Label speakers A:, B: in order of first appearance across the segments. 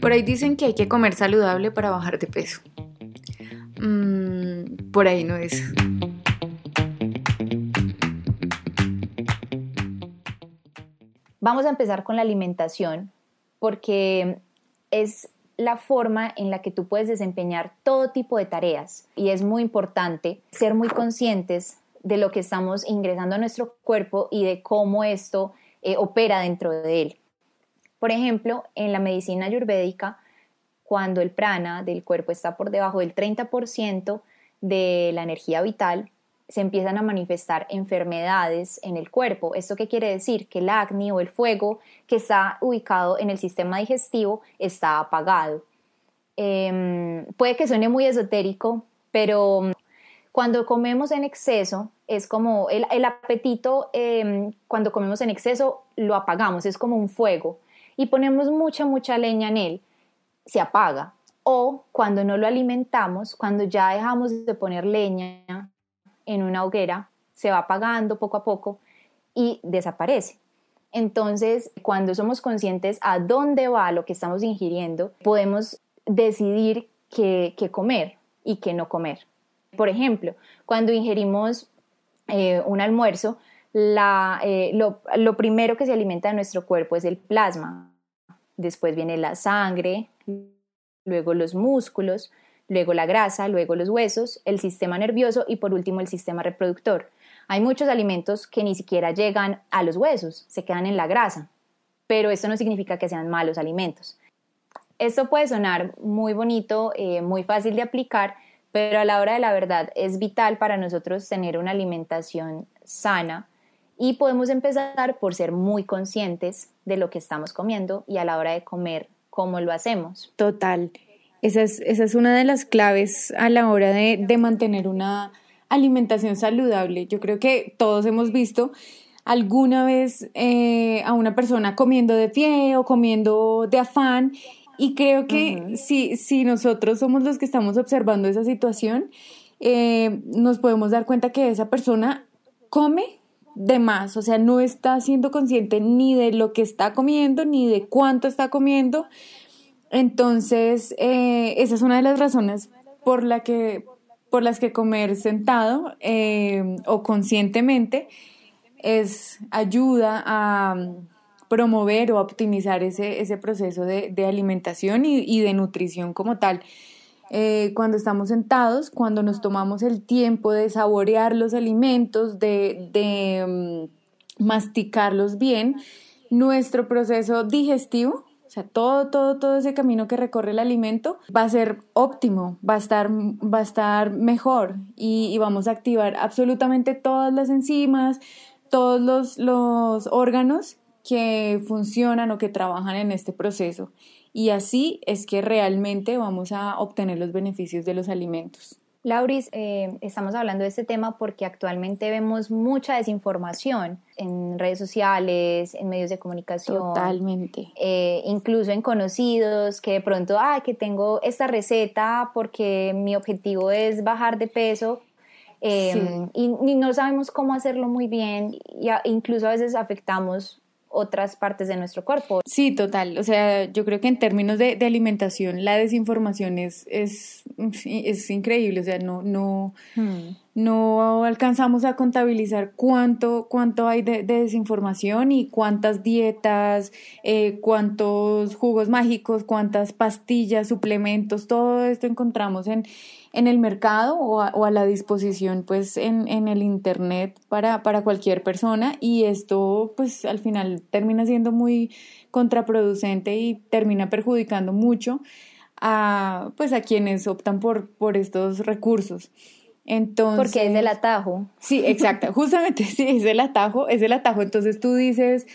A: Por ahí dicen que hay que comer saludable para bajar de peso. Mm, por ahí no es.
B: Vamos a empezar con la alimentación porque es la forma en la que tú puedes desempeñar todo tipo de tareas y es muy importante ser muy conscientes de lo que estamos ingresando a nuestro cuerpo y de cómo esto eh, opera dentro de él. Por ejemplo, en la medicina ayurvédica, cuando el prana del cuerpo está por debajo del 30% de la energía vital, se empiezan a manifestar enfermedades en el cuerpo. ¿Esto qué quiere decir? Que el acné o el fuego que está ubicado en el sistema digestivo está apagado. Em, puede que suene muy esotérico, pero cuando comemos en exceso, es como el, apetito, em, cuando comemos en exceso, lo apagamos, es como un fuego. Y ponemos mucha, mucha leña en él, se apaga. O cuando no lo alimentamos, cuando ya dejamos de poner leña en una hoguera, se va apagando poco a poco y desaparece. Entonces, cuando somos conscientes a dónde va lo que estamos ingiriendo, podemos decidir qué, comer y qué no comer. Por ejemplo, cuando ingerimos eh, un almuerzo, eh, lo, lo primero que se alimenta de nuestro cuerpo es el plasma. Después viene la sangre, luego los músculos, luego la grasa, luego los huesos, el sistema nervioso y por último el sistema reproductor. Hay muchos alimentos que ni siquiera llegan a los huesos, se quedan en la grasa, pero esto no significa que sean malos alimentos. Esto puede sonar muy bonito, eh, muy fácil de aplicar, pero a la hora de la verdad es vital para nosotros tener una alimentación sana y podemos empezar por ser muy conscientes de lo que estamos comiendo y a la hora de comer cómo lo hacemos.
A: Total. Esa es, una de las claves a la hora de, mantener una alimentación saludable. Yo creo que todos hemos visto alguna vez eh, a una persona comiendo de pie o comiendo de afán y creo que si, si nosotros somos los que estamos observando esa situación, eh, nos podemos dar cuenta que esa persona come de más, o sea, no está siendo consciente ni de lo que está comiendo, ni de cuánto está comiendo, entonces, eh, esa es una de las razones por, la que, por las que comer sentado eh, o conscientemente es ayuda a um, promover o optimizar ese, ese proceso de, alimentación y, de nutrición como tal. Eh, cuando estamos sentados, cuando nos tomamos el tiempo de saborear los alimentos, de, um, masticarlos bien, nuestro proceso digestivo o sea, todo, todo, todo ese camino que recorre el alimento va a ser óptimo, va a estar, va a estar mejor y, vamos a activar absolutamente todas las enzimas, todos los, los órganos que funcionan o que trabajan en este proceso. Y así es que realmente vamos a obtener los beneficios de los alimentos.
B: Lauris, eh, estamos hablando de este tema porque actualmente vemos mucha desinformación en redes sociales, en medios de comunicación.
A: Totalmente.
B: Eh, incluso en conocidos que de pronto, ah, que tengo esta receta porque mi objetivo es bajar de peso. Eh, y, no sabemos cómo hacerlo muy bien, y incluso a veces afectamos otras partes de nuestro cuerpo.
A: Sí, total. O sea, yo creo que en términos de, alimentación, la desinformación es, es, es, increíble. O sea, no, no, hmm. No alcanzamos a contabilizar cuánto, cuánto hay de, desinformación y cuántas dietas, eh, cuántos jugos mágicos, cuántas pastillas, suplementos, todo esto encontramos en en el mercado o a, la disposición pues en, el internet para, para, cualquier persona y esto pues al final termina siendo muy contraproducente y termina perjudicando mucho a pues a quienes optan por, por estos recursos. Entonces,
B: Porque es el atajo.
A: Sí, exacto, justamente sí, es el atajo, es el atajo. Entonces tú dices,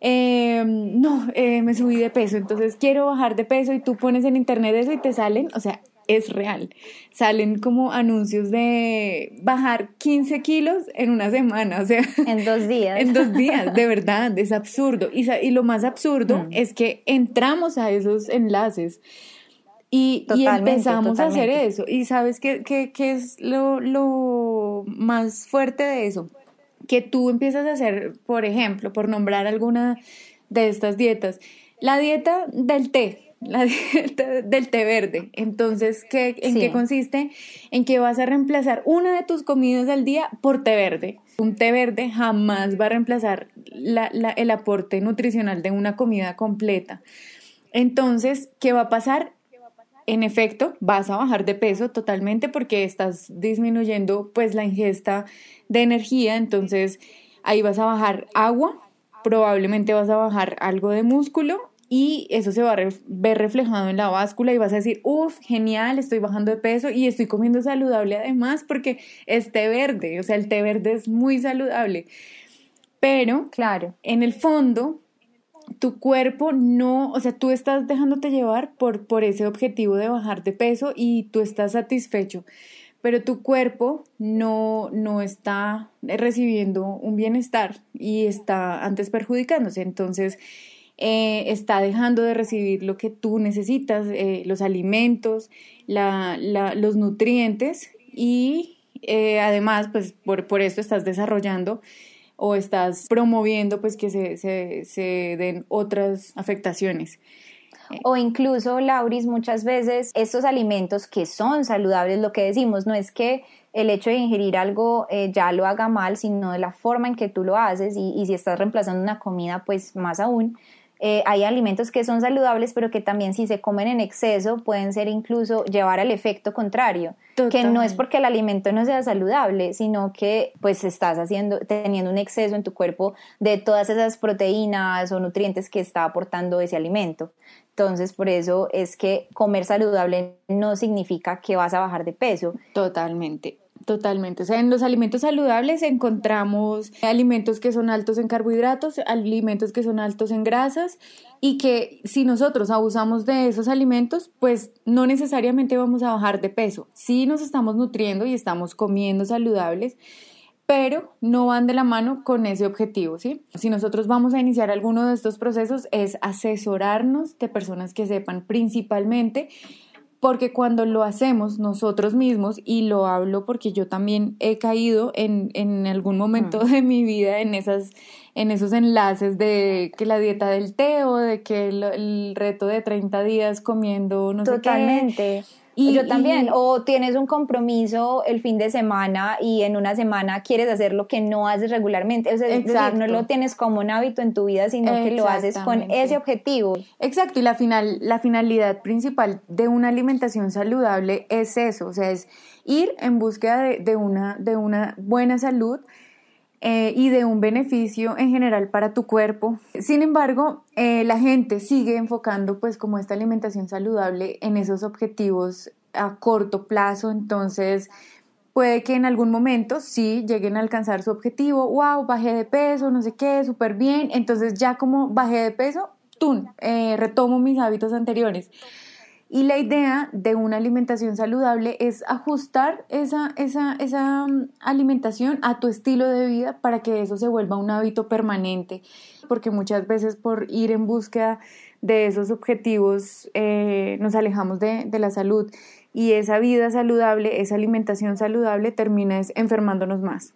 A: em, no, eh, me subí de peso, entonces quiero bajar de peso y tú pones en internet eso y te salen, o sea, es real. Salen como anuncios de bajar 15 kilos en una semana, o sea.
B: En dos días.
A: en dos días, de verdad, es absurdo. Y, y lo más absurdo mm. es que entramos a esos enlaces y, empezamos a hacer eso. Y sabes qué, qué, qué es lo, lo más fuerte de eso? Que tú empiezas a hacer, por ejemplo, por nombrar alguna de estas dietas, la dieta del té la dieta del té verde. Entonces, ¿qué, ¿en qué consiste? En que vas a reemplazar una de tus comidas al día por té verde. Un té verde jamás va a reemplazar el aporte nutricional de una comida completa. Entonces, ¿qué va a pasar? En efecto, vas a bajar de peso totalmente porque estás disminuyendo pues la ingesta de energía, entonces ahí vas a bajar agua, probablemente vas a bajar algo de músculo y eso se va a ver reflejado en la báscula y vas a decir, uff, genial, estoy bajando de peso y estoy comiendo saludable además porque es té verde, o sea, el té verde es muy saludable. Pero, claro, en el fondo, tu cuerpo no, o sea, tú estás dejándote llevar por, por ese objetivo de bajar de peso y tú estás satisfecho, pero tu cuerpo no, no está recibiendo un bienestar y está antes perjudicándose. Entonces, eh, está dejando de recibir lo que tú necesitas, eh, los alimentos, los nutrientes y eh, además, pues por, por esto estás desarrollando o estás promoviendo pues que se, se, se den otras afectaciones.
B: O incluso, Lauris, muchas veces estos alimentos que son saludables, lo que decimos, no es que el hecho de ingerir algo ya lo haga mal, sino de la forma en que tú lo haces y si estás reemplazando una comida, pues más aún. Eh, hay alimentos que son saludables, pero que también si se comen en exceso pueden ser incluso llevar al efecto contrario, que no es porque el alimento no sea saludable, sino que pues estás haciendo, teniendo un exceso en tu cuerpo de todas esas proteínas o nutrientes que está aportando ese alimento. Entonces, por eso es que comer saludable no significa que vas a bajar de peso.
A: Totalmente. Totalmente. O sea, en los alimentos saludables encontramos alimentos que son altos en carbohidratos, alimentos que son altos en grasas y que si nosotros abusamos de esos alimentos, pues no necesariamente vamos a bajar de peso. Sí nos estamos nutriendo y estamos comiendo saludables, pero no van de la mano con ese objetivo, ¿sí? Si nosotros vamos a iniciar alguno de estos procesos es asesorarnos de personas que sepan principalmente porque cuando lo hacemos nosotros mismos, y lo hablo porque yo también he caído en, en algún momento de mi vida en, esas, en esos enlaces de que la dieta del té o de que el, reto de 30 días comiendo no sé qué.
B: Totalmente. Y, yo también, o tienes un compromiso el fin de semana y en una semana quieres hacer lo que no haces regularmente, o sea, no lo tienes como un hábito en tu vida, sino que lo haces con ese objetivo.
A: Exacto, y la, final, la finalidad principal de una alimentación saludable es eso, o sea, es ir en búsqueda de, una, de una buena salud, eh, y de un beneficio en general para tu cuerpo. Sin embargo, eh, la gente sigue enfocando pues como esta alimentación saludable en esos objetivos a corto plazo, entonces puede que en algún momento sí lleguen a alcanzar su objetivo, wow, bajé de peso, no sé qué, súper bien, entonces ya como bajé de peso, ¡tum! Eh, retomo mis hábitos anteriores. Y la idea de una alimentación saludable es ajustar esa, esa, esa mm, alimentación a tu estilo de vida para que eso se vuelva un hábito permanente. Porque muchas veces por ir en búsqueda de esos objetivos eh, nos alejamos de, de la salud. Y esa vida saludable, esa alimentación saludable termina enfermándonos más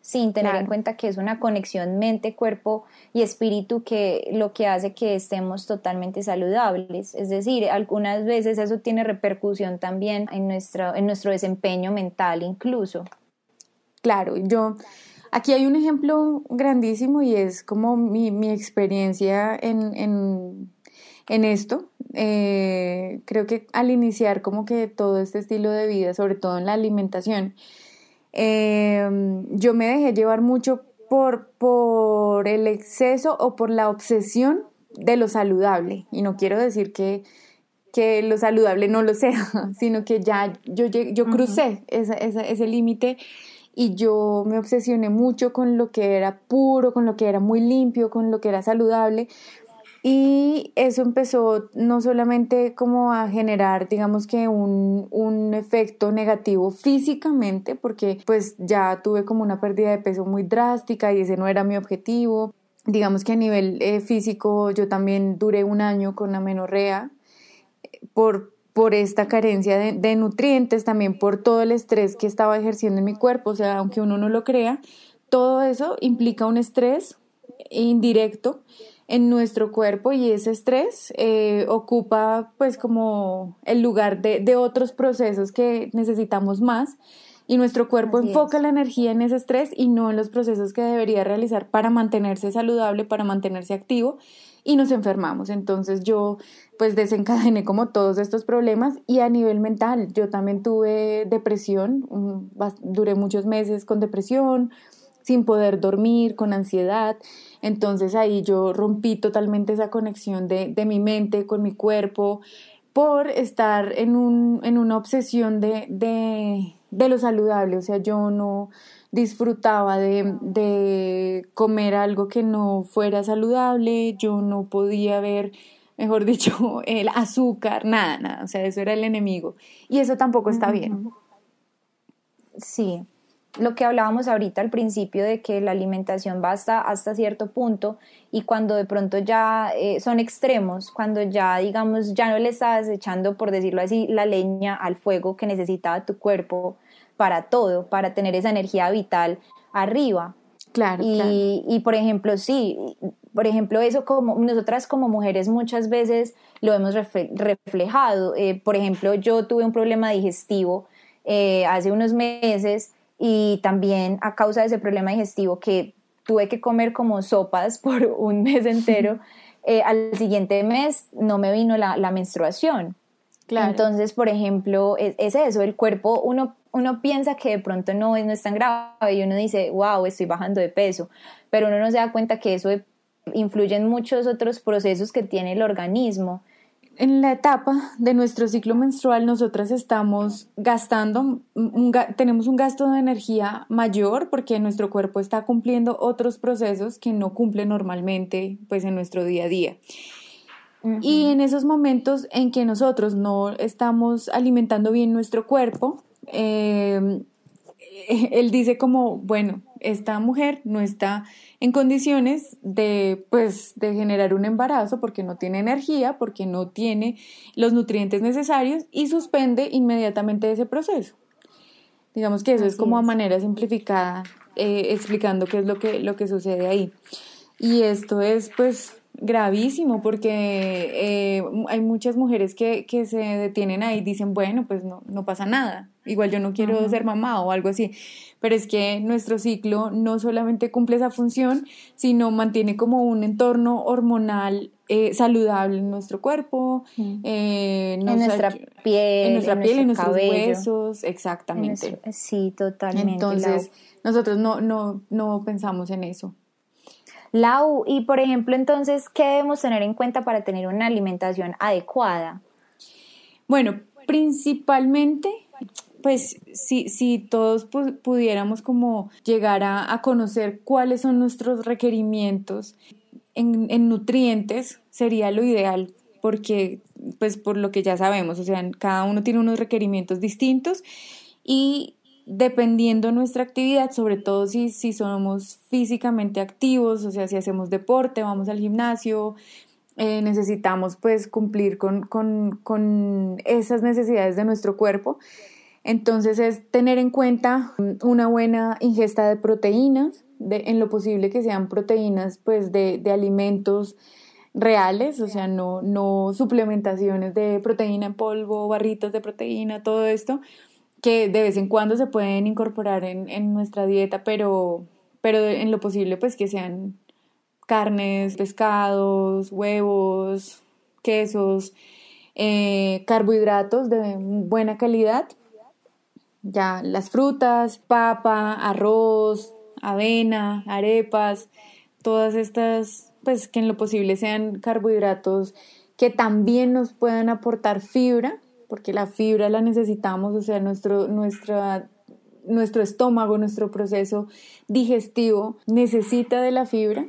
B: sin tener en cuenta que es una conexión mente, cuerpo y espíritu que lo que hace que estemos totalmente saludables. Es decir, algunas veces eso tiene repercusión también en nuestro, en nuestro desempeño mental incluso.
A: Claro, yo aquí hay un ejemplo grandísimo y es como mi, mi experiencia en, en, en esto. Eh, creo que al iniciar como que todo este estilo de vida, sobre todo en la alimentación, Em, yo me dejé llevar mucho por, por el exceso o por la obsesión de lo saludable. Y no quiero decir que, que lo saludable no lo sea, sino que ya yo, yo crucé ese límite y yo me obsesioné mucho con lo que era puro, con lo que era muy limpio, con lo que era saludable, y eso empezó no solamente como a generar, digamos que un, un, efecto negativo físicamente, porque pues ya tuve como una pérdida de peso muy drástica y ese no era mi objetivo. Digamos que a nivel eh, físico yo también duré un año con amenorrea por, por esta carencia de, de nutrientes, también por todo el estrés que estaba ejerciendo en mi cuerpo, o sea, aunque uno no lo crea, todo eso implica un estrés indirecto en nuestro cuerpo y ese estrés eh, ocupa pues como el lugar de, de, otros procesos que necesitamos más y nuestro cuerpo enfoca la energía en ese estrés y no en los procesos que debería realizar para mantenerse saludable, para mantenerse activo y nos enfermamos. Entonces yo pues desencadené como todos estos problemas y a nivel mental yo también tuve depresión, duré muchos meses con depresión, sin poder dormir, con ansiedad. Entonces ahí yo rompí totalmente esa conexión de, de mi mente con mi cuerpo por estar en, un, en una obsesión de, de, de, lo saludable. O sea, yo no disfrutaba de, de comer algo que no fuera saludable, yo no podía ver mejor dicho, el azúcar, nada, nada, o sea, eso era el enemigo. Y eso tampoco está bien.
B: Sí, lo que hablábamos ahorita al principio de que la alimentación va hasta, hasta cierto punto y cuando de pronto ya eh, son extremos, cuando ya digamos ya no le estás echando, por decirlo así, la leña al fuego que necesitaba tu cuerpo para todo, para tener esa energía vital arriba.
A: Claro.
B: Y, y por ejemplo, sí, por ejemplo, eso como nosotras como mujeres muchas veces lo hemos reflejado. Eh, por ejemplo, yo tuve un problema digestivo eh, hace unos meses y también a causa de ese problema digestivo que tuve que comer como sopas por un mes entero, eh, al siguiente mes no me vino la, menstruación. Claro. Entonces, por ejemplo, es, eso, el cuerpo, uno, uno piensa que de pronto no no es tan grave y uno dice, wow, estoy bajando de peso, pero uno no se da cuenta que eso influye en muchos otros procesos que tiene el organismo
A: en la etapa de nuestro ciclo menstrual nosotras estamos gastando, tenemos un gasto de energía mayor porque nuestro cuerpo está cumpliendo otros procesos que no cumple normalmente pues en nuestro día a día. Y en esos momentos en que nosotros no estamos alimentando bien nuestro cuerpo, eh, él dice como, bueno, esta mujer no está en condiciones de, pues, de generar un embarazo porque no tiene energía, porque no tiene los nutrientes necesarios y suspende inmediatamente ese proceso. Digamos que eso es como a manera simplificada, eh, explicando qué es lo que, lo que sucede ahí. Y esto es, pues, gravísimo porque eh, hay muchas mujeres que, que, se detienen ahí y dicen, bueno, pues no, no pasa nada, igual yo no quiero ser mamá o algo así, pero es que nuestro ciclo no solamente cumple esa función, sino mantiene como un entorno hormonal eh, saludable en nuestro cuerpo,
B: eh, en nuestra piel,
A: en nuestra piel, en nuestros huesos, exactamente.
B: sí, totalmente.
A: Entonces, nosotros no, no, no pensamos en eso.
B: Lau, y por ejemplo, entonces, ¿qué debemos tener en cuenta para tener una alimentación adecuada?
A: Bueno, principalmente, pues si, si todos pudiéramos como llegar a, conocer cuáles son nuestros requerimientos en, en nutrientes, sería lo ideal porque pues por lo que ya sabemos, o sea, cada uno tiene unos requerimientos distintos y dependiendo nuestra actividad, sobre todo si, si somos físicamente activos, o sea, si hacemos deporte, vamos al gimnasio, eh, necesitamos pues cumplir con, con, con esas necesidades de nuestro cuerpo. Entonces es tener en cuenta una buena ingesta de proteínas, de, en lo posible que sean proteínas pues de, de alimentos reales, o sea, no, no suplementaciones de proteína en polvo, barritas de proteína, todo esto, que de vez en cuando se pueden incorporar en, nuestra dieta, pero, pero en lo posible pues que sean carnes, pescados, huevos, quesos, eh, carbohidratos de buena calidad, ya las frutas, papa, arroz, avena, arepas, todas estas, pues que en lo posible sean carbohidratos que también nos puedan aportar fibra porque la fibra la necesitamos, o sea, nuestro, nuestra, nuestro estómago, nuestro proceso digestivo necesita de la fibra.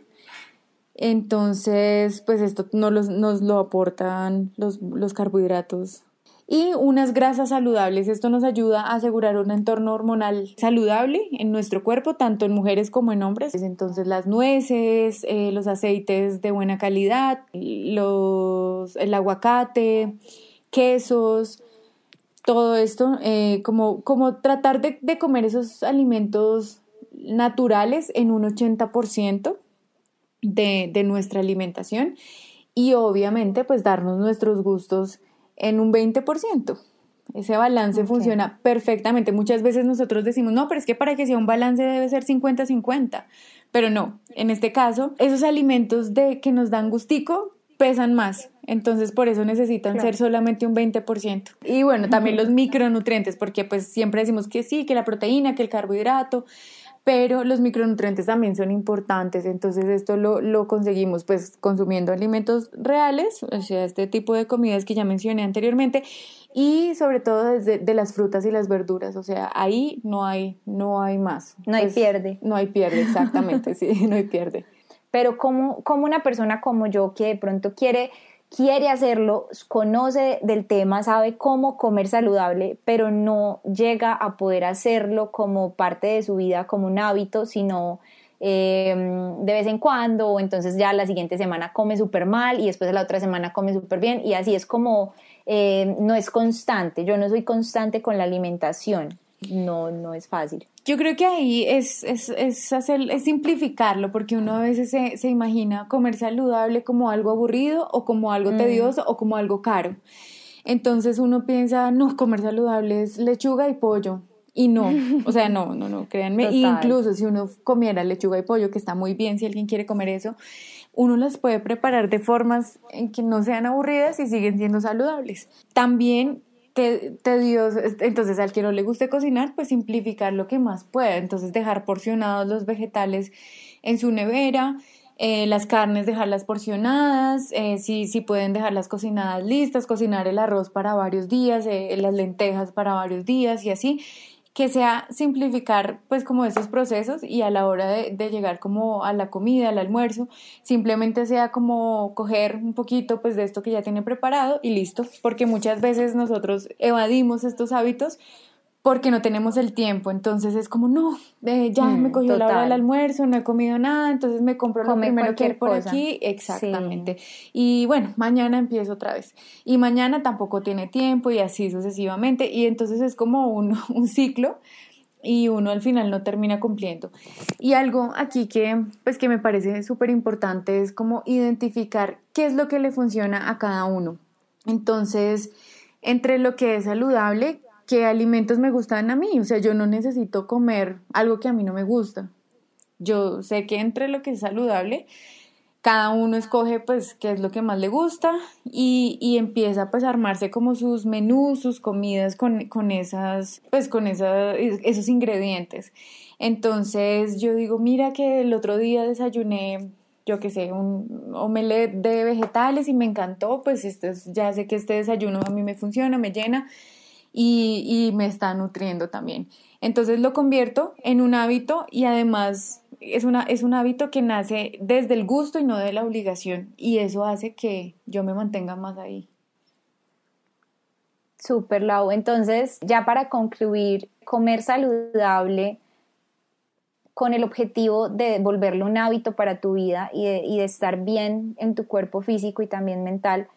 A: Entonces, pues esto nos lo aportan los, los carbohidratos y unas grasas saludables. Esto nos ayuda a asegurar un entorno hormonal saludable en nuestro cuerpo, tanto en mujeres como en hombres. Entonces las nueces, eh, los aceites de buena calidad, los, el aguacate, quesos, todo esto, eh, como, como tratar de, de, comer esos alimentos naturales en un 80%. de, de nuestra alimentación y obviamente pues darnos nuestros gustos en un 20%. Ese balance funciona perfectamente. Muchas veces nosotros decimos, no, pero es que para que sea un balance debe ser 50-50. Pero no, en este caso, esos alimentos de que nos dan gustico pesan más. Entonces, por eso necesitan ser solamente un 20%. Y bueno, también los micronutrientes, porque pues siempre decimos que sí, que la proteína, que el carbohidrato, pero los micronutrientes también son importantes, entonces esto lo, lo, conseguimos pues consumiendo alimentos reales, o sea, este tipo de comidas que ya mencioné anteriormente, y sobre todo desde de las frutas y las verduras, o sea, ahí no hay, no hay más.
B: No hay pues, pierde.
A: No hay pierde, exactamente, sí, no hay pierde.
B: Pero como, como una persona como yo que de pronto quiere quiere hacerlo, conoce del tema, sabe cómo comer saludable, pero no llega a poder hacerlo como parte de su vida, como un hábito, sino em, de vez en cuando, o entonces ya la siguiente semana come súper mal y después la otra semana come súper bien y así es como eh, no es constante, yo no soy constante con la alimentación no, no es fácil.
A: Yo creo que ahí es, es, es, hacer, es simplificarlo, porque uno a veces se, se, imagina comer saludable como algo aburrido o como algo mm. tedioso o como algo caro. Entonces uno piensa, no, comer saludable es lechuga y pollo. Y no, o sea, no, no, no, créanme. Incluso si uno comiera lechuga y pollo, que está muy bien si alguien quiere comer eso, uno las puede preparar de formas en que no sean aburridas y siguen siendo saludables. También tedioso. Entonces, al que no le guste cocinar, pues simplificar lo que más pueda. Entonces, dejar porcionados los vegetales en su nevera, eh, las carnes dejarlas porcionadas, eh, si, si, pueden dejarlas cocinadas listas, cocinar el arroz para varios días, eh, las lentejas para varios días y así que sea simplificar pues como esos procesos y a la hora de, de, llegar como a la comida, al almuerzo, simplemente sea como coger un poquito pues de esto que ya tiene preparado y listo, porque muchas veces nosotros evadimos estos hábitos porque no tenemos el tiempo, entonces es como, no, eh, ya me mm, cogió la hora del almuerzo, no he comido nada, entonces me compro lo primero que hay por aquí, exactamente. Y bueno, mañana empiezo otra vez. Y mañana tampoco tiene tiempo y así sucesivamente, y entonces es como un, un ciclo y uno al final no termina cumpliendo. Y algo aquí que, pues, que me parece súper importante es como identificar qué es lo que le funciona a cada uno. Entonces, entre lo que es saludable, qué alimentos me gustan a mí. O sea, yo no necesito comer algo que a mí no me gusta. Yo sé que entre lo que es saludable, cada uno escoge pues qué es lo que más le gusta y, y empieza pues a armarse como sus menús, sus comidas con, con esas, pues con esos ingredientes. Entonces yo digo, mira que el otro día desayuné yo qué sé, un omelette de vegetales y me encantó, pues este, ya sé que este desayuno a mí me funciona, me llena y, me está nutriendo también. Entonces lo convierto en un hábito y además es, una, es un hábito que nace desde el gusto y no de la obligación y eso hace que yo me mantenga más ahí.
B: Súper, Lau. Entonces, ya para concluir, comer saludable con el objetivo de volverlo un hábito para tu vida y de estar bien en tu cuerpo físico y también mental,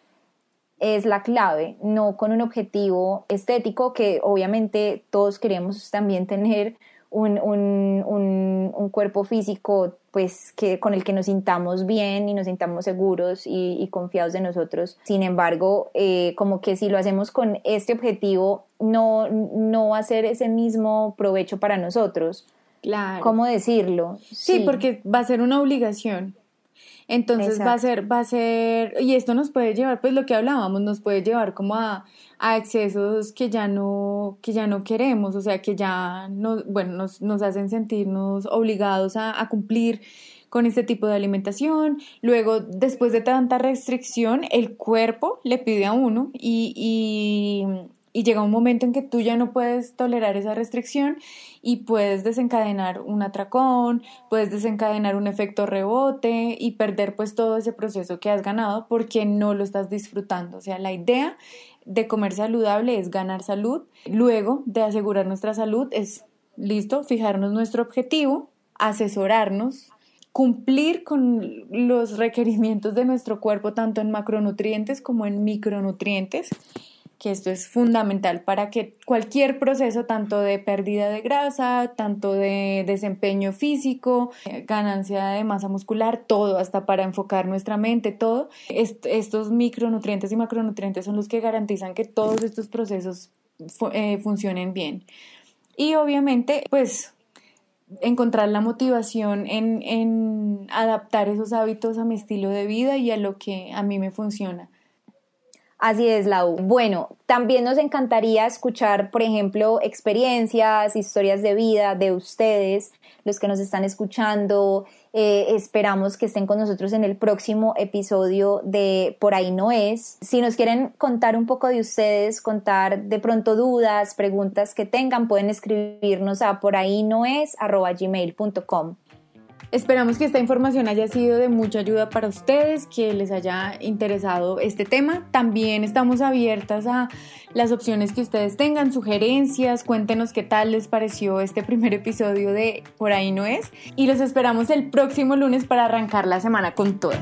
B: es la clave, no con un objetivo estético que obviamente todos queremos también tener un, cuerpo físico pues que con el que nos sintamos bien y nos sintamos seguros y, confiados de nosotros. Sin embargo, eh, como que si lo hacemos con este objetivo, no, no va a ser ese mismo provecho para nosotros.
A: Claro.
B: ¿Cómo decirlo?
A: sí, porque va a ser una obligación. Entonces va a ser, va a ser, y esto nos puede llevar, pues lo que hablábamos, nos puede llevar como a, a excesos que ya no, que ya no queremos, o sea, que ya no, bueno, nos, nos hacen sentirnos obligados a, a cumplir con este tipo de alimentación. Luego, después de tanta restricción, el cuerpo le pide a uno y, y, y llega un momento en que tú ya no puedes tolerar esa restricción y puedes desencadenar un atracón, puedes desencadenar un efecto rebote y perder pues todo ese proceso que has ganado porque no lo estás disfrutando. O sea, la idea de comer saludable es ganar salud. Luego de asegurar nuestra salud es, listo, fijarnos nuestro objetivo, asesorarnos, cumplir con los requerimientos de nuestro cuerpo tanto en macronutrientes como en micronutrientes que esto es fundamental para que cualquier proceso, tanto de pérdida de grasa, tanto de desempeño físico, ganancia de masa muscular, todo, hasta para enfocar nuestra mente, todo, estos micronutrientes y macronutrientes son los que garantizan que todos estos procesos eh, funcionen bien. Y obviamente, pues encontrar la motivación en adaptar esos hábitos a mi estilo de vida y a lo que a mí me funciona.
B: Así es, Lau. Bueno, también nos encantaría escuchar, por ejemplo, experiencias, historias de vida de ustedes, los que nos están escuchando. Eh, esperamos que estén con nosotros en el próximo episodio de Por ahí no es. Si nos quieren contar un poco de ustedes, contar de pronto dudas, preguntas que tengan, pueden escribirnos a por ahí no es gmail.com.
A: Esperamos que esta información haya sido de mucha ayuda para ustedes, que les haya interesado este tema. También estamos abiertas a las opciones que ustedes tengan, sugerencias, cuéntenos qué tal les pareció este primer episodio de Por ahí no es. Y los esperamos el próximo lunes para arrancar la semana con todo.